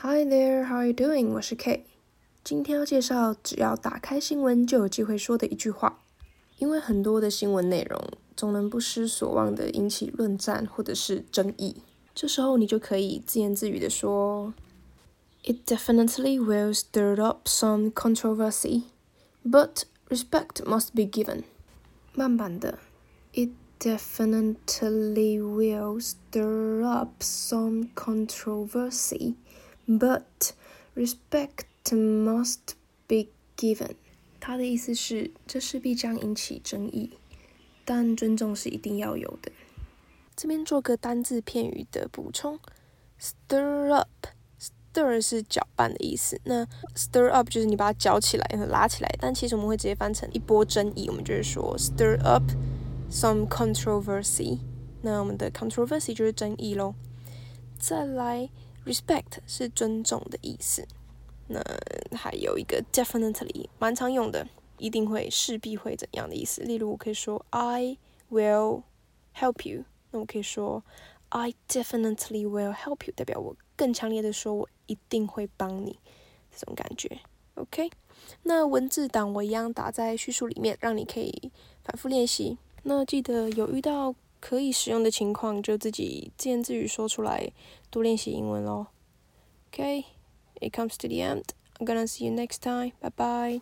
Hi there, how are you doing? 我是 K。今天要介绍只要打开新闻就有机会说的一句话。因为很多的新闻内容总能不失所望的引起论战或者是争议，这时候你就可以自言自语的说：“It definitely will stir up some controversy, but respect must be given。”慢版的，It definitely will stir up some controversy。 But respect must be given。他的意思是，这势必将引起争议，但尊重是一定要有的。这边做个单字片语的补充：stir up，stir 是搅拌的意思。那 stir up 就是你把它搅起来、拉起来。但其实我们会直接翻成一波争议，我们就是说 stir up some controversy。那我们的 controversy 就是争议喽。再来。Respect 是尊重的意思，那还有一个 definitely 蛮常用的，一定会、势必会怎样的意思。例如，我可以说 I will help you，那我可以说 I definitely will help you，代表我更强烈的说，我一定会帮你，这种感觉。OK，那文字档我一样打在叙述里面，让你可以反复练习。那记得有遇到。可以使用的情况，就自己自言自语说出来，多练习英文咯。Okay, it comes to the end. I'm gonna see you next time. Bye bye.